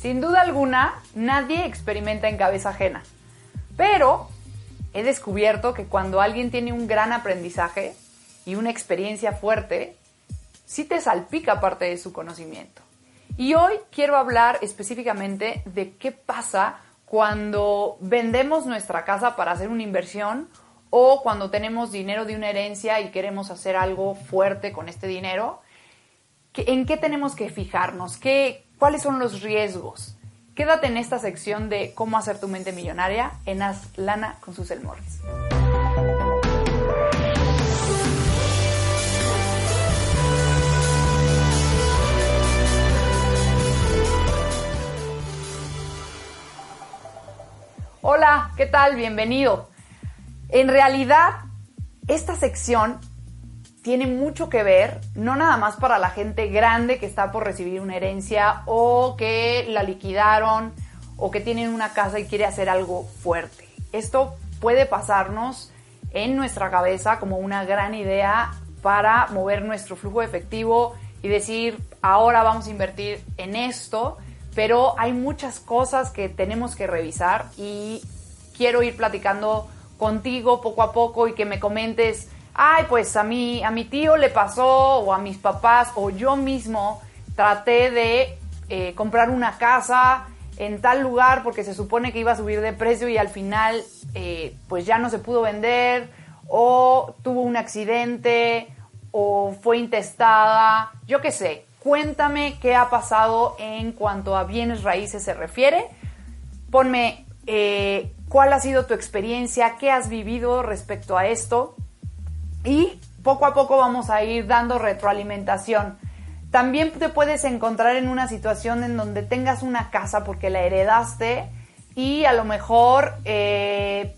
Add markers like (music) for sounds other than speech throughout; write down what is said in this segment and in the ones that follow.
Sin duda alguna, nadie experimenta en cabeza ajena. Pero he descubierto que cuando alguien tiene un gran aprendizaje y una experiencia fuerte, sí te salpica parte de su conocimiento. Y hoy quiero hablar específicamente de qué pasa cuando vendemos nuestra casa para hacer una inversión o cuando tenemos dinero de una herencia y queremos hacer algo fuerte con este dinero. ¿En qué tenemos que fijarnos? ¿Qué, ¿Cuáles son los riesgos? Quédate en esta sección de cómo hacer tu mente millonaria en Haz Lana con sus Morris. Hola, ¿qué tal? Bienvenido. En realidad, esta sección tiene mucho que ver, no nada más para la gente grande que está por recibir una herencia o que la liquidaron o que tienen una casa y quiere hacer algo fuerte. Esto puede pasarnos en nuestra cabeza como una gran idea para mover nuestro flujo efectivo y decir, ahora vamos a invertir en esto pero hay muchas cosas que tenemos que revisar y quiero ir platicando contigo poco a poco y que me comentes, ay, pues a mí, a mi tío le pasó, o a mis papás, o yo mismo traté de eh, comprar una casa en tal lugar porque se supone que iba a subir de precio y al final eh, pues ya no se pudo vender, o tuvo un accidente, o fue intestada, yo qué sé. Cuéntame qué ha pasado en cuanto a bienes raíces se refiere. Ponme eh, cuál ha sido tu experiencia, qué has vivido respecto a esto. Y poco a poco vamos a ir dando retroalimentación. También te puedes encontrar en una situación en donde tengas una casa porque la heredaste y a lo mejor eh,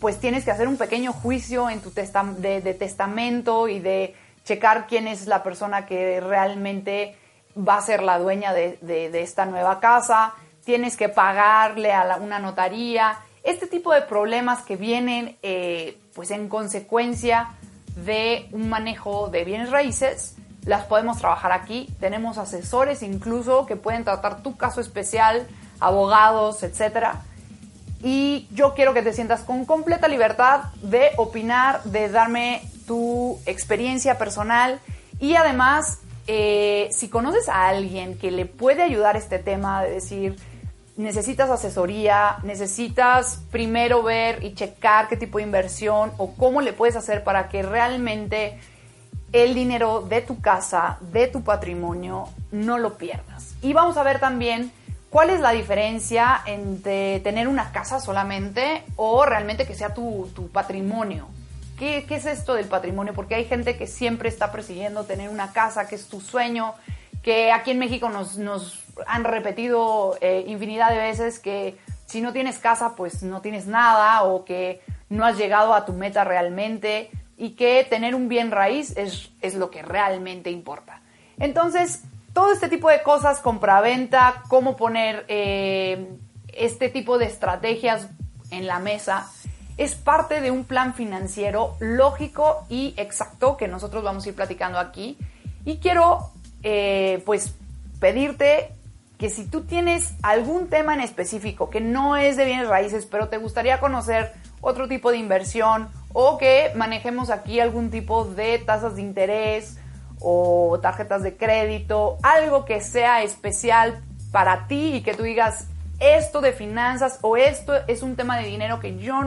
pues tienes que hacer un pequeño juicio en tu de testamento y de checar quién es la persona que realmente va a ser la dueña de, esta nueva casa, tienes que pagarle a una notaría, este tipo de problemas que vienen eh, pues en consecuencia de un manejo de bienes raíces, las podemos trabajar aquí. Tenemos asesores incluso que pueden tratar tu caso especial, abogados, etc. Y yo quiero que te sientas con completa libertad de opinar, de darme tu experiencia personal y además, eh, si conoces a alguien que le puede ayudar este tema de decir, necesitas asesoría, necesitas primero ver y checar qué tipo de inversión o cómo le puedes hacer para que realmente el dinero de tu casa, de tu patrimonio, no lo pierdas. Y vamos a ver también cuál es la diferencia entre tener una casa solamente o realmente que sea tu, tu patrimonio. ¿Qué, es esto del patrimonio? Porque hay gente que siempre está persiguiendo tener una casa, que es tu sueño, que aquí en México nos, han repetido eh, infinidad de veces que si no tienes casa, pues no tienes nada o que no has llegado a tu meta realmente y que tener un bien raíz es, es lo que realmente importa. Entonces, todo este tipo de cosas, compra-venta, cómo poner eh, este tipo de estrategias en la mesa, es parte de un plan financiero lógico y exacto que nosotros vamos a ir platicando aquí. Y quiero, eh, pues, pedirte que si tú tienes algún tema en específico que no es de bienes raíces, pero te gustaría conocer otro tipo de inversión o que manejemos aquí algún tipo de tasas de interés o tarjetas de crédito, algo que sea especial para ti y que tú digas, esto de finanzas o esto es un tema de dinero que yo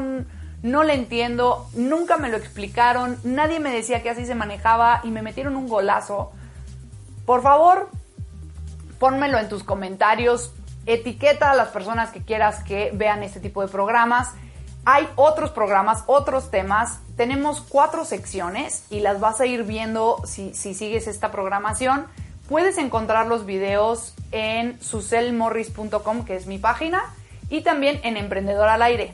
no le entiendo, nunca me lo explicaron, nadie me decía que así se manejaba y me metieron un golazo. Por favor, pónmelo en tus comentarios, etiqueta a las personas que quieras que vean este tipo de programas. Hay otros programas, otros temas. Tenemos cuatro secciones y las vas a ir viendo si, si sigues esta programación. Puedes encontrar los videos en suselmorris.com, que es mi página, y también en Emprendedor al Aire.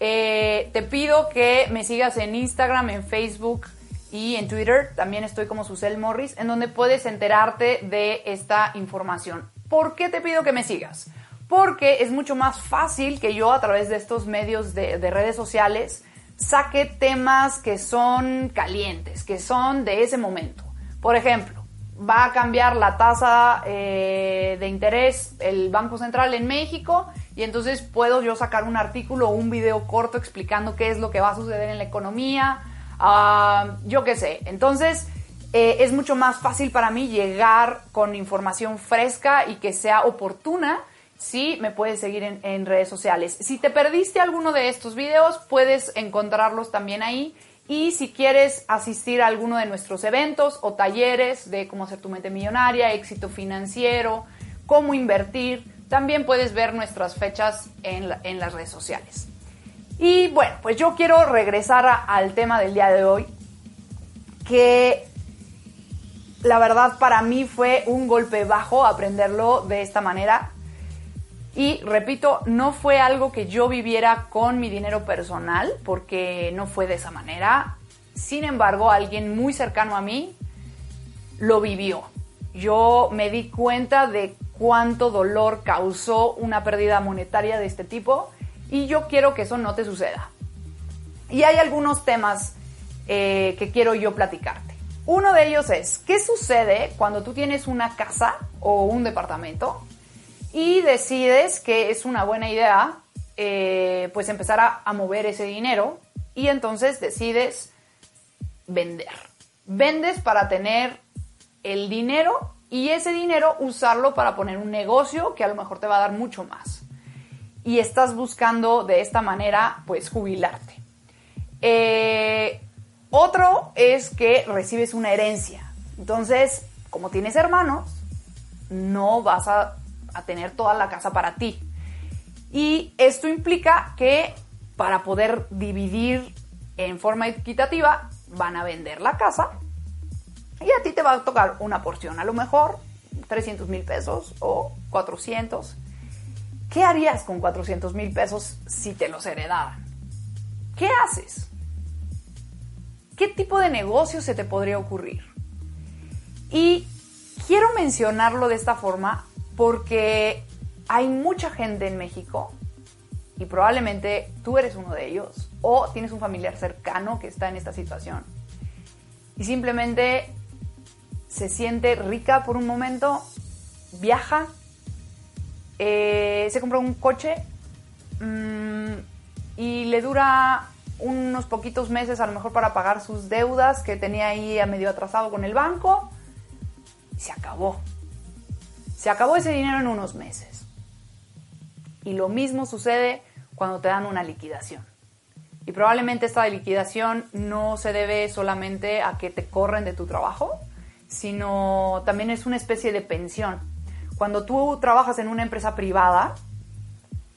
Eh, te pido que me sigas en Instagram, en Facebook y en Twitter. También estoy como Susel Morris, en donde puedes enterarte de esta información. ¿Por qué te pido que me sigas? Porque es mucho más fácil que yo a través de estos medios de, de redes sociales saque temas que son calientes, que son de ese momento. Por ejemplo, va a cambiar la tasa eh, de interés el Banco Central en México y entonces puedo yo sacar un artículo o un video corto explicando qué es lo que va a suceder en la economía, ah, yo qué sé. Entonces eh, es mucho más fácil para mí llegar con información fresca y que sea oportuna si me puedes seguir en redes sociales. Si te perdiste alguno de estos videos, puedes encontrarlos también ahí y si quieres asistir a alguno de nuestros eventos o talleres de cómo hacer tu mente millonaria, éxito financiero, cómo invertir, también puedes ver nuestras fechas en, las redes sociales. Y bueno, pues yo quiero regresar al tema del día de hoy, que la verdad para mí fue un golpe bajo aprenderlo de esta manera. Y repito, no fue algo que yo viviera con mi dinero personal, porque no fue de esa manera. Sin embargo, alguien muy cercano a mí lo vivió. Yo me di cuenta de cuánto dolor causó una pérdida monetaria de este tipo y yo quiero que eso no te suceda. Y hay algunos temas eh, que quiero yo platicarte. Uno de ellos es, ¿qué sucede cuando tú tienes una casa o un departamento y decides que es una buena idea eh, pues empezar a, mover ese dinero y entonces decides vender. Vendes para tener el dinero y ese dinero usarlo para poner un negocio que a lo mejor te va a dar mucho más. Y estás buscando de esta manera pues jubilarte. Eh, otro es que recibes una herencia. Entonces, como tienes hermanos, no vas a a tener toda la casa para ti. Y esto implica que para poder dividir en forma equitativa, van a vender la casa y a ti te va a tocar una porción, a lo mejor 300 mil pesos o 400. ¿Qué harías con 400 mil pesos si te los heredaran? ¿Qué haces? ¿Qué tipo de negocio se te podría ocurrir? Y quiero mencionarlo de esta forma porque hay mucha gente en México y probablemente tú eres uno de ellos o tienes un familiar cercano que está en esta situación y simplemente se siente rica por un momento, viaja, eh, se compra un coche mm, y le dura unos poquitos meses a lo mejor para pagar sus deudas que tenía ahí a medio atrasado con el banco y se acabó. Se acabó ese dinero en unos meses. Y lo mismo sucede cuando te dan una liquidación. Y probablemente esta liquidación no se debe solamente a que te corren de tu trabajo, sino también es una especie de pensión. Cuando tú trabajas en una empresa privada,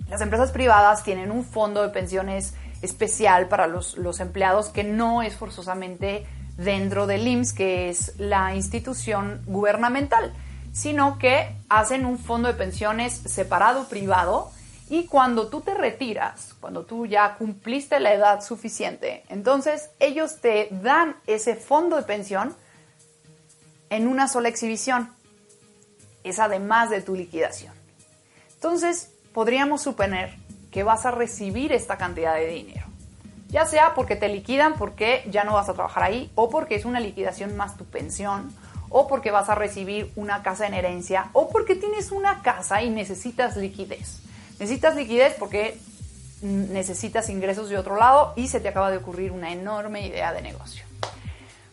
las empresas privadas tienen un fondo de pensiones especial para los, los empleados que no es forzosamente dentro del IMSS, que es la institución gubernamental sino que hacen un fondo de pensiones separado privado y cuando tú te retiras, cuando tú ya cumpliste la edad suficiente, entonces ellos te dan ese fondo de pensión en una sola exhibición. Es además de tu liquidación. Entonces, podríamos suponer que vas a recibir esta cantidad de dinero. Ya sea porque te liquidan porque ya no vas a trabajar ahí o porque es una liquidación más tu pensión o porque vas a recibir una casa en herencia, o porque tienes una casa y necesitas liquidez. Necesitas liquidez porque necesitas ingresos de otro lado y se te acaba de ocurrir una enorme idea de negocio.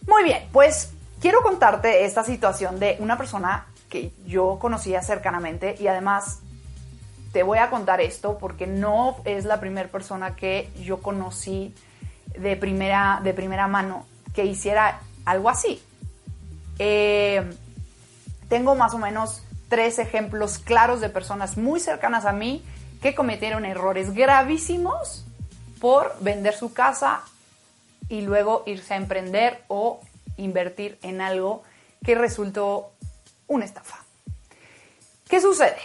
Muy bien, pues quiero contarte esta situación de una persona que yo conocía cercanamente y además te voy a contar esto porque no es la primera persona que yo conocí de primera, de primera mano que hiciera algo así. Eh, tengo más o menos tres ejemplos claros de personas muy cercanas a mí que cometieron errores gravísimos por vender su casa y luego irse a emprender o invertir en algo que resultó una estafa. ¿Qué sucede?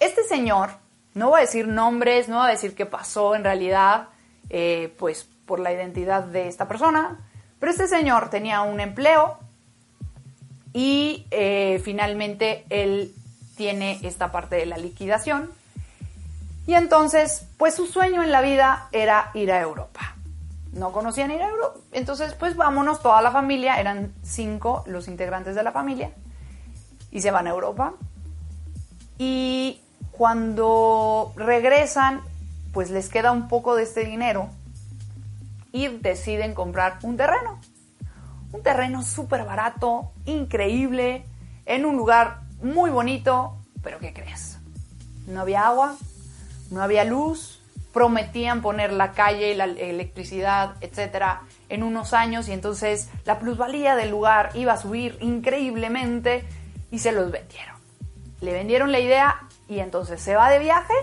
Este señor, no voy a decir nombres, no voy a decir qué pasó en realidad, eh, pues por la identidad de esta persona, pero este señor tenía un empleo, y eh, finalmente él tiene esta parte de la liquidación. Y entonces, pues su sueño en la vida era ir a Europa. no conocían ir a Europa. Entonces, pues vámonos toda la familia, eran cinco los integrantes de la familia, y se van a Europa. Y cuando regresan, pues les queda un poco de este dinero y deciden comprar un terreno. Un terreno súper barato, increíble, en un lugar muy bonito, pero ¿qué crees? No había agua, no había luz, prometían poner la calle y la electricidad, etcétera, en unos años y entonces la plusvalía del lugar iba a subir increíblemente y se los vendieron. Le vendieron la idea y entonces se va de viaje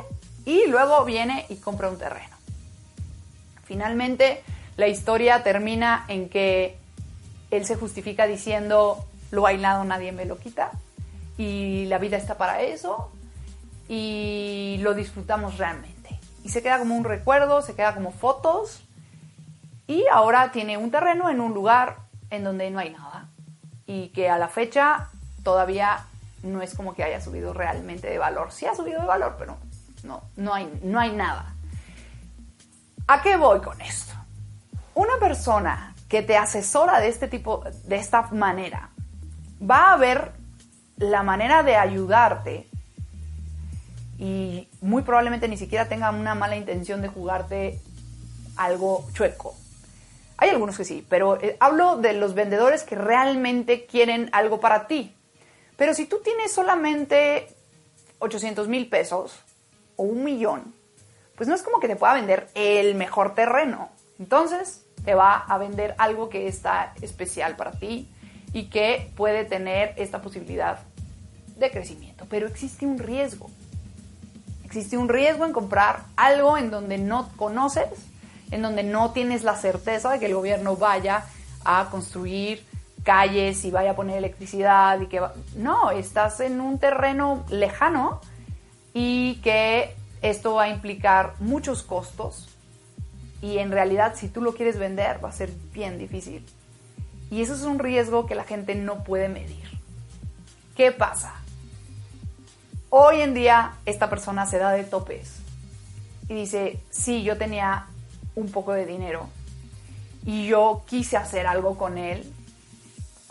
y luego viene y compra un terreno. Finalmente, la historia termina en que él se justifica diciendo, lo bailado nadie me lo quita y la vida está para eso y lo disfrutamos realmente. Y se queda como un recuerdo, se queda como fotos y ahora tiene un terreno en un lugar en donde no hay nada y que a la fecha todavía no es como que haya subido realmente de valor. Sí ha subido de valor, pero no, no hay, no hay nada. ¿A qué voy con esto? Una persona que te asesora de este tipo, de esta manera, va a ver la manera de ayudarte y muy probablemente ni siquiera tenga una mala intención de jugarte algo chueco. Hay algunos que sí, pero eh, hablo de los vendedores que realmente quieren algo para ti. Pero si tú tienes solamente 800 mil pesos o un millón, pues no es como que te pueda vender el mejor terreno. Entonces te va a vender algo que está especial para ti y que puede tener esta posibilidad de crecimiento. Pero existe un riesgo. Existe un riesgo en comprar algo en donde no conoces, en donde no tienes la certeza de que el gobierno vaya a construir calles y vaya a poner electricidad y que no, estás en un terreno lejano y que esto va a implicar muchos costos y en realidad si tú lo quieres vender va a ser bien difícil. Y eso es un riesgo que la gente no puede medir. ¿Qué pasa? Hoy en día esta persona se da de topes y dice, sí, yo tenía un poco de dinero y yo quise hacer algo con él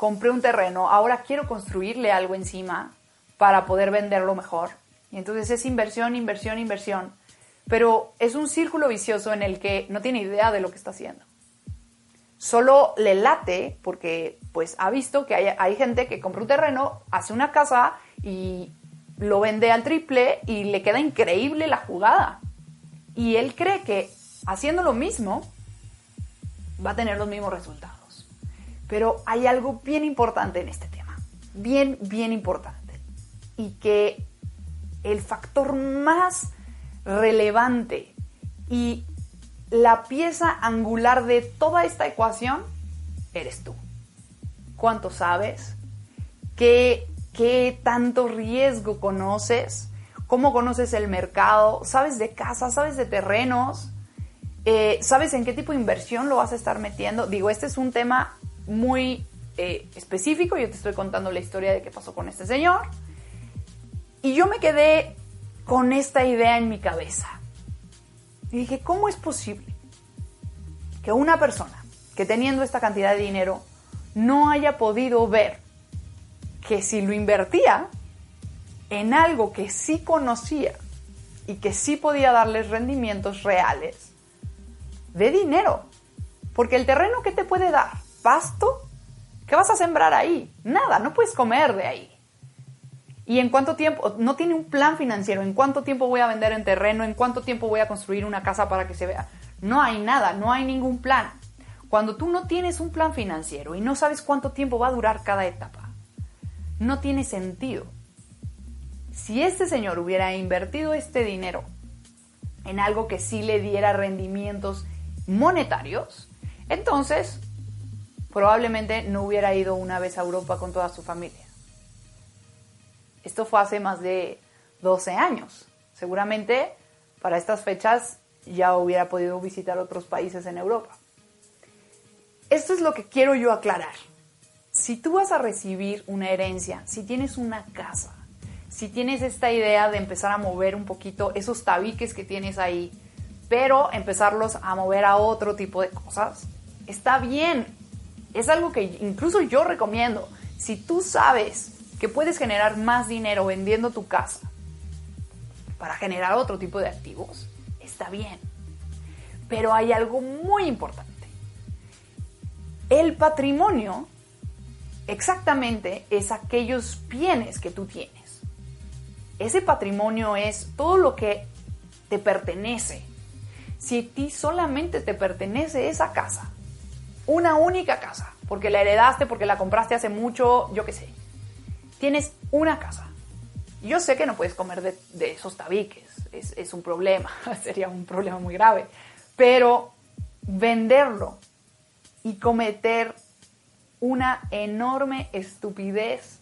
compré un terreno, ahora quiero construirle algo encima para poder venderlo mejor. Y entonces es inversión, inversión, inversión. Pero es un círculo vicioso en el que no tiene idea de lo que está haciendo. Solo le late porque pues ha visto que hay, hay gente que compra un terreno, hace una casa y lo vende al triple y le queda increíble la jugada. Y él cree que haciendo lo mismo va a tener los mismos resultados. Pero hay algo bien importante en este tema, bien, bien importante. Y que el factor más relevante y la pieza angular de toda esta ecuación eres tú. ¿Cuánto sabes? ¿Qué, qué tanto riesgo conoces? ¿Cómo conoces el mercado? ¿Sabes de casas? ¿Sabes de terrenos? Eh, ¿Sabes en qué tipo de inversión lo vas a estar metiendo? Digo, este es un tema muy eh, específico. Yo te estoy contando la historia de qué pasó con este señor. Y yo me quedé con esta idea en mi cabeza. Dije, ¿cómo es posible que una persona que teniendo esta cantidad de dinero no haya podido ver que si lo invertía en algo que sí conocía y que sí podía darles rendimientos reales de dinero? Porque el terreno que te puede dar pasto, ¿qué vas a sembrar ahí? Nada, no puedes comer de ahí. ¿Y en cuánto tiempo? No tiene un plan financiero. ¿En cuánto tiempo voy a vender en terreno? ¿En cuánto tiempo voy a construir una casa para que se vea? No hay nada, no hay ningún plan. Cuando tú no tienes un plan financiero y no sabes cuánto tiempo va a durar cada etapa, no tiene sentido. Si este señor hubiera invertido este dinero en algo que sí le diera rendimientos monetarios, entonces probablemente no hubiera ido una vez a Europa con toda su familia. Esto fue hace más de 12 años. Seguramente para estas fechas ya hubiera podido visitar otros países en Europa. Esto es lo que quiero yo aclarar. Si tú vas a recibir una herencia, si tienes una casa, si tienes esta idea de empezar a mover un poquito esos tabiques que tienes ahí, pero empezarlos a mover a otro tipo de cosas está bien. Es algo que incluso yo recomiendo. Si tú sabes que puedes generar más dinero vendiendo tu casa para generar otro tipo de activos, está bien. Pero hay algo muy importante. El patrimonio exactamente es aquellos bienes que tú tienes. Ese patrimonio es todo lo que te pertenece. Si a ti solamente te pertenece esa casa, una única casa, porque la heredaste, porque la compraste hace mucho, yo qué sé, tienes una casa. Yo sé que no puedes comer de, esos tabiques, es, es un problema, (laughs) sería un problema muy grave, pero venderlo y cometer una enorme estupidez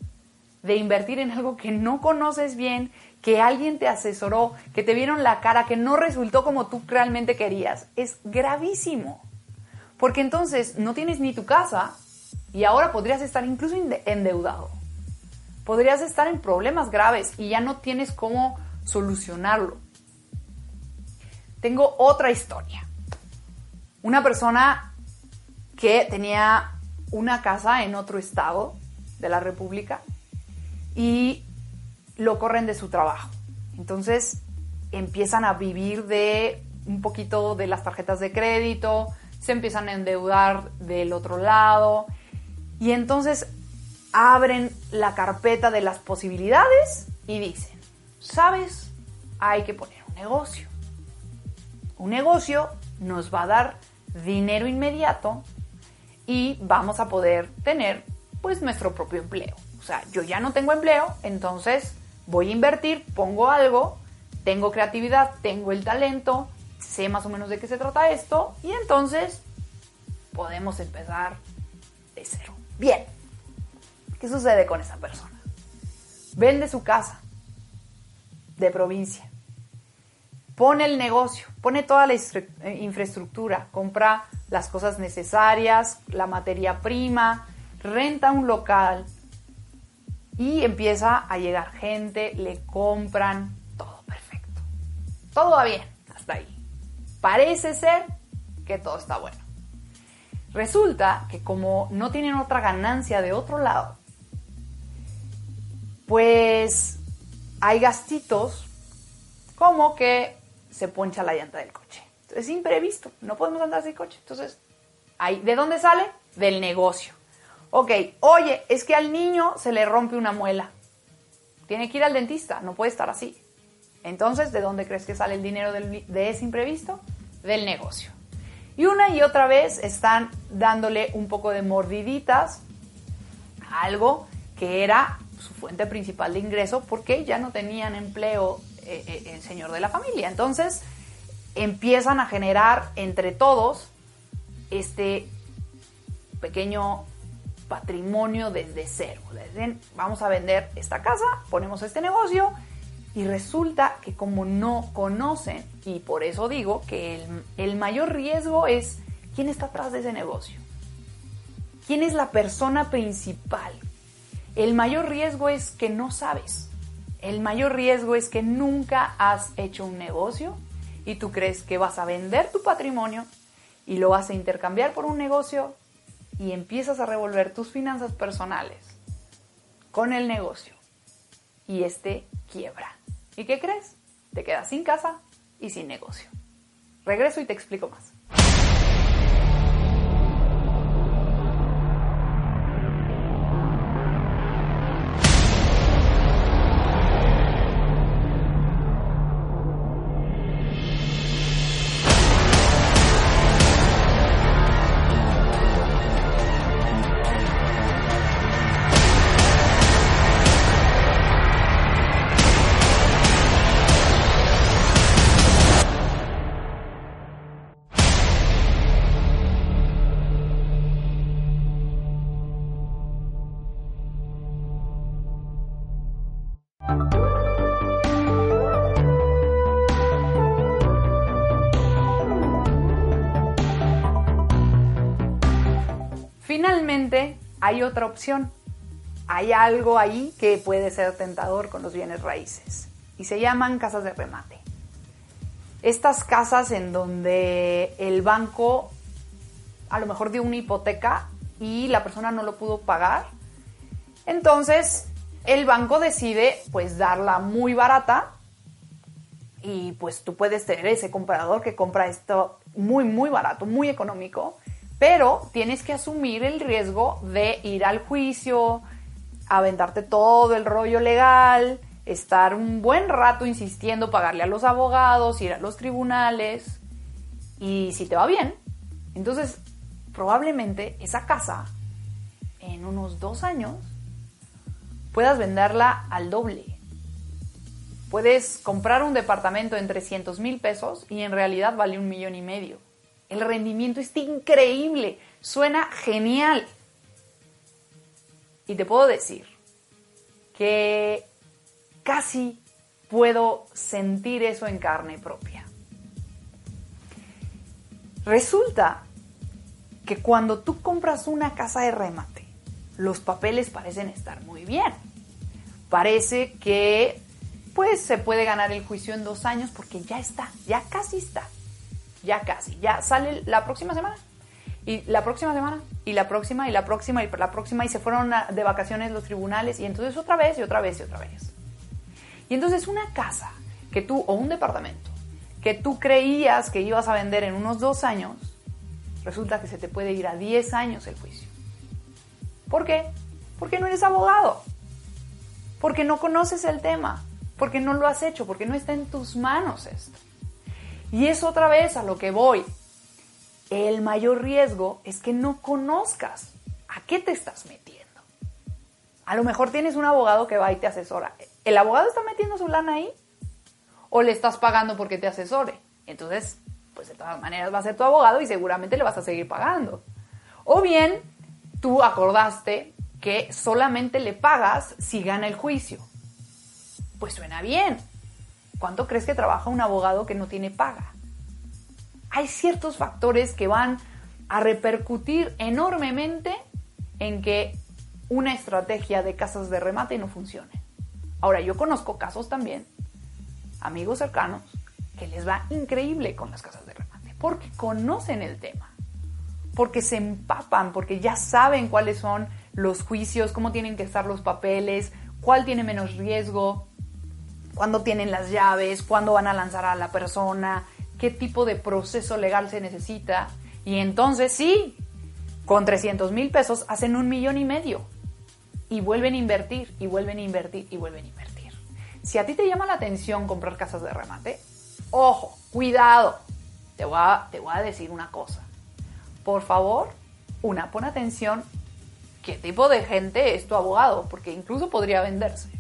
de invertir en algo que no conoces bien, que alguien te asesoró, que te vieron la cara, que no resultó como tú realmente querías. Es gravísimo. Porque entonces no tienes ni tu casa y ahora podrías estar incluso endeudado. Podrías estar en problemas graves y ya no tienes cómo solucionarlo. Tengo otra historia. Una persona que tenía una casa en otro estado de la República y lo corren de su trabajo. Entonces empiezan a vivir de un poquito de las tarjetas de crédito, se empiezan a endeudar del otro lado y entonces abren la carpeta de las posibilidades y dicen, ¿sabes? Hay que poner un negocio. Un negocio nos va a dar dinero inmediato y vamos a poder tener pues nuestro propio empleo. O sea, yo ya no tengo empleo, entonces voy a invertir, pongo algo, tengo creatividad, tengo el talento, sé más o menos de qué se trata esto y entonces podemos empezar de cero. Bien, ¿qué sucede con esa persona? Vende su casa de provincia, pone el negocio, pone toda la eh, infraestructura, compra las cosas necesarias, la materia prima, renta un local y empieza a llegar gente, le compran, todo perfecto. Todo va bien, hasta ahí. Parece ser que todo está bueno. Resulta que como no tienen otra ganancia de otro lado, pues hay gastitos como que se poncha la llanta del coche es imprevisto, no podemos andar sin coche. Entonces, ahí, ¿de dónde sale? Del negocio. Ok, oye, es que al niño se le rompe una muela. Tiene que ir al dentista, no puede estar así. Entonces, ¿de dónde crees que sale el dinero de ese imprevisto? Del negocio. Y una y otra vez están dándole un poco de mordiditas a algo que era su fuente principal de ingreso porque ya no tenían empleo eh, eh, el señor de la familia. Entonces, empiezan a generar entre todos este pequeño patrimonio desde cero. vamos a vender esta casa, ponemos este negocio y resulta que como no conocen, y por eso digo que el, mayor riesgo es quién está atrás de ese negocio. ¿Quién es la persona principal? El mayor riesgo es que no sabes. El mayor riesgo es que nunca has hecho un negocio y tú crees que vas a vender tu patrimonio y lo vas a intercambiar por un negocio y empiezas a revolver tus finanzas personales con el negocio y este quiebra. ¿Y qué crees? Te quedas sin casa y sin negocio. Regreso y te explico más. Hay otra opción. Hay algo ahí que puede ser tentador con los bienes raíces y se llaman casas de remate. estas casas en donde el banco a lo mejor dio una hipoteca y la persona no lo pudo pagar. Entonces, el banco decide pues darla muy barata y pues tú puedes tener ese comprador que compra esto muy, muy barato, muy económico, pero tienes que asumir el riesgo de ir al juicio, aventarte todo el rollo legal, estar un buen rato insistiendo, pagarle a los abogados, ir a los tribunales y si te va bien, entonces probablemente esa casa en unos dos años puedas venderla al doble. Puedes comprar un departamento en 300 mil pesos y en realidad vale un millón y medio. El rendimiento es increíble, suena genial. Y te puedo decir que casi puedo sentir eso en carne propia. Resulta que cuando tú compras una casa de remate, los papeles parecen estar muy bien. Parece que pues se puede ganar el juicio en dos años porque ya está, ya casi está, ya casi, ya sale la próxima semana. Y la próxima semana, y la próxima, y la próxima, y la próxima, y se fueron de vacaciones los tribunales, y entonces otra vez, y otra vez, y otra vez. Y entonces una casa que tú, o un departamento, que tú creías que ibas a vender en unos dos años, resulta que se te puede ir a 10 años el juicio. ¿Por qué? Porque no eres abogado, porque no conoces el tema, porque no lo has hecho, porque no está en tus manos esto. Y es otra vez a lo que voy. El mayor riesgo es que no conozcas a qué te estás metiendo. A lo mejor tienes un abogado que va y te asesora. ¿El abogado está metiendo su lana ahí? ¿O le estás pagando porque te asesore? Entonces, pues de todas maneras va a ser tu abogado y seguramente le vas a seguir pagando. O bien, tú acordaste que solamente le pagas si gana el juicio. Pues suena bien. ¿Cuánto crees que trabaja un abogado que no tiene paga? Hay ciertos factores que van a repercutir enormemente en que una estrategia de casas de remate no funcione. Ahora, yo conozco casos también, amigos cercanos, que les va increíble con las casas de remate, porque conocen el tema, porque se empapan, porque ya saben cuáles son los juicios, cómo tienen que estar los papeles, cuál tiene menos riesgo, cuándo tienen las llaves, cuándo van a lanzar a la persona, qué tipo de proceso legal se necesita. Y entonces sí, con 300 mil pesos hacen un millón y medio y vuelven a invertir y vuelven a invertir y vuelven a invertir. Si a ti te llama la atención comprar casas de remate, ojo, cuidado. Te voy a, te voy a decir una cosa. Por favor, una, pon atención qué tipo de gente es tu abogado, porque incluso podría venderse.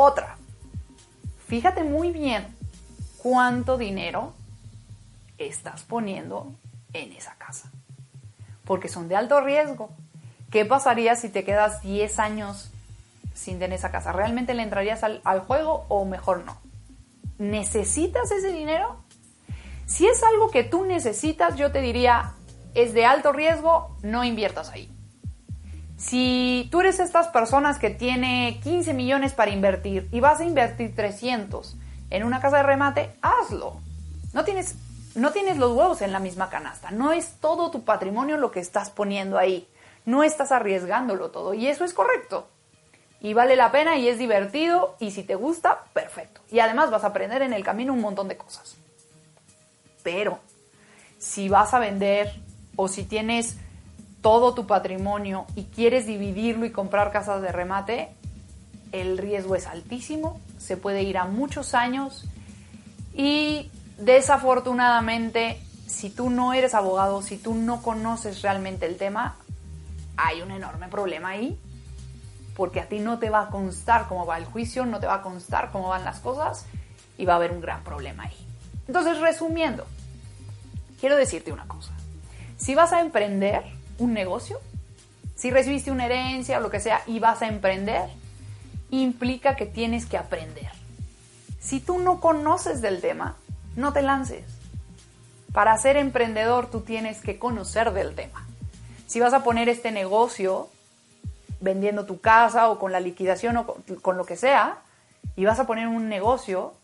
Otra, fíjate muy bien cuánto dinero estás poniendo en esa casa, porque son de alto riesgo. ¿Qué pasaría si te quedas 10 años sin tener esa casa? ¿Realmente le entrarías al, juego o mejor no? ¿Necesitas ese dinero? Si es algo que tú necesitas, yo te diría, es de alto riesgo, no inviertas ahí. Si tú eres estas personas que tiene 15 millones para invertir y vas a invertir 300 en una casa de remate, hazlo. No tienes, no tienes los huevos en la misma canasta. No es todo tu patrimonio lo que estás poniendo ahí no estás arriesgándolo todo y eso es correcto. Y vale la pena y es divertido y si te gusta, perfecto. Y además vas a aprender en el camino un montón de cosas. Pero si vas a vender o si tienes todo tu patrimonio y quieres dividirlo y comprar casas de remate, el riesgo es altísimo, se puede ir a muchos años y desafortunadamente si tú no eres abogado, si tú no conoces realmente el tema, hay un enorme problema ahí, porque a ti no te va a constar cómo va el juicio, no te va a constar cómo van las cosas y va a haber un gran problema ahí. Entonces, resumiendo, quiero decirte una cosa. Si vas a emprender un negocio, si recibiste una herencia o lo que sea y vas a emprender, implica que tienes que aprender. Si tú no conoces del tema, no te lances. Para ser emprendedor tú tienes que conocer del tema si vas a poner este negocio vendiendo tu casa o con la liquidación o con, lo que sea, y vas a poner un negocio,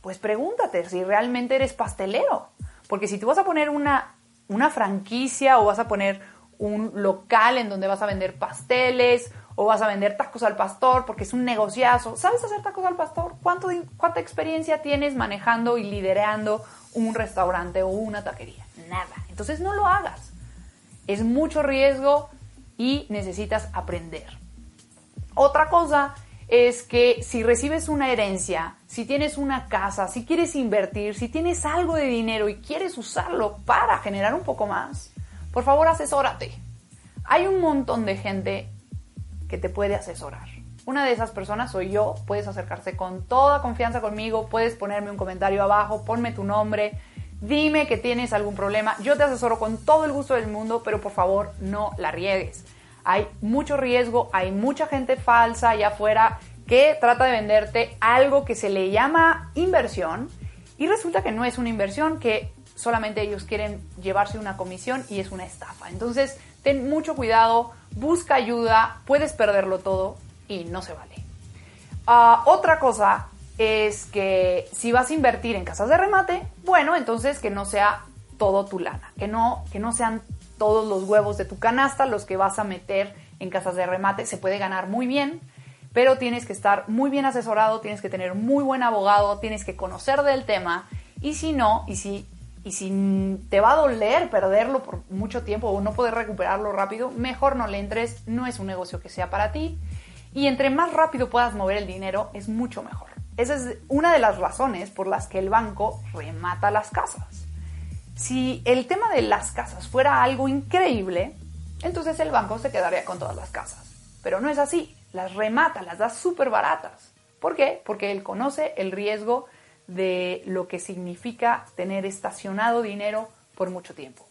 pues pregúntate si realmente eres pastelero. Porque si tú vas a poner una, una franquicia o vas a poner un local en donde vas a vender pasteles o vas a vender tacos al pastor porque es un negociazo. ¿Sabes hacer tacos al pastor? ¿Cuánto, ¿Cuánta experiencia tienes manejando y liderando un restaurante o una taquería? Nada. Entonces no lo hagas. Es mucho riesgo y necesitas aprender. Otra cosa es que si recibes una herencia, si tienes una casa, si quieres invertir, si tienes algo de dinero y quieres usarlo para generar un poco más, por favor asesórate. Hay un montón de gente que te puede asesorar. Una de esas personas soy yo, puedes acercarse con toda confianza conmigo, puedes ponerme un comentario abajo, ponme tu nombre, dime que tienes algún problema, yo te asesoro con todo el gusto del mundo, pero por favor no la riegues. Hay mucho riesgo, hay mucha gente falsa allá afuera que trata de venderte algo que se le llama inversión y resulta que no es una inversión, que solamente ellos quieren llevarse una comisión y es una estafa. Entonces, ten mucho cuidado, busca ayuda, puedes perderlo todo y no se vale. Ah, otra cosa es que si vas a invertir en casas de remate, bueno, entonces que no sea todo tu lana, que no, que no sean todos los huevos de tu canasta los que vas a meter en casas de remate. Se puede ganar muy bien, pero tienes que estar muy bien asesorado, tienes que tener muy buen abogado, tienes que conocer del tema y si no, y si y si te va a doler perderlo por mucho tiempo o no poder recuperarlo rápido, mejor no le entres, no es un negocio que sea para ti. Y entre más rápido puedas mover el dinero, es mucho mejor. Esa es una de las razones por las que el banco remata las casas. Si el tema de las casas fuera algo increíble, entonces el banco se quedaría con todas las casas. Pero no es así, las remata, las da súper baratas. ¿Por qué? Porque él conoce el riesgo de lo que significa tener estacionado dinero por mucho tiempo.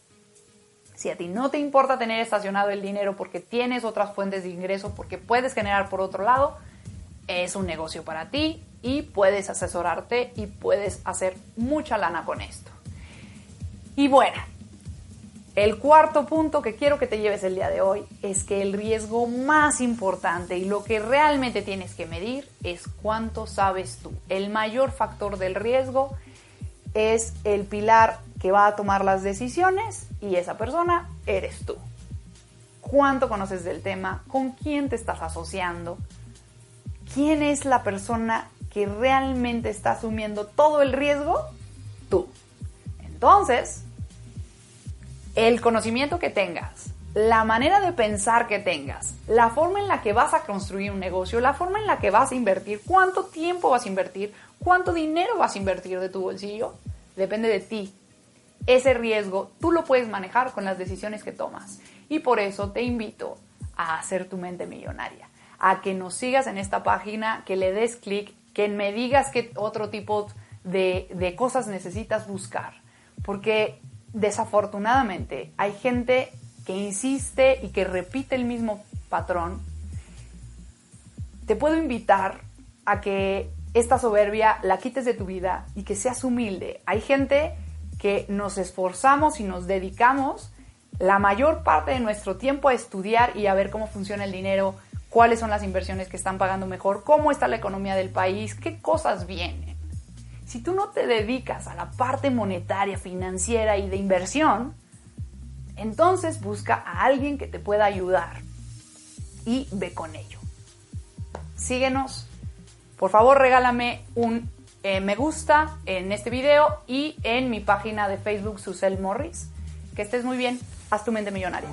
Si a ti no te importa tener estacionado el dinero porque tienes otras fuentes de ingreso, porque puedes generar por otro lado, es un negocio para ti y puedes asesorarte y puedes hacer mucha lana con esto. Y bueno, el cuarto punto que quiero que te lleves el día de hoy es que el riesgo más importante y lo que realmente tienes que medir es cuánto sabes tú. El mayor factor del riesgo es el pilar que va a tomar las decisiones y esa persona eres tú. ¿Cuánto conoces del tema? ¿Con quién te estás asociando? ¿Quién es la persona que realmente está asumiendo todo el riesgo? Tú. Entonces, el conocimiento que tengas, la manera de pensar que tengas, la forma en la que vas a construir un negocio, la forma en la que vas a invertir, cuánto tiempo vas a invertir, cuánto dinero vas a invertir de tu bolsillo, depende de ti. Ese riesgo tú lo puedes manejar con las decisiones que tomas. Y por eso te invito a hacer tu mente millonaria, a que nos sigas en esta página, que le des clic, que me digas qué otro tipo de, de cosas necesitas buscar. Porque desafortunadamente hay gente que insiste y que repite el mismo patrón, te puedo invitar a que esta soberbia la quites de tu vida y que seas humilde. Hay gente que nos esforzamos y nos dedicamos la mayor parte de nuestro tiempo a estudiar y a ver cómo funciona el dinero, cuáles son las inversiones que están pagando mejor, cómo está la economía del país, qué cosas vienen. Si tú no te dedicas a la parte monetaria, financiera y de inversión, entonces busca a alguien que te pueda ayudar y ve con ello. Síguenos. Por favor, regálame un eh, me gusta en este video y en mi página de Facebook Susel Morris. Que estés muy bien. Haz tu mente millonaria.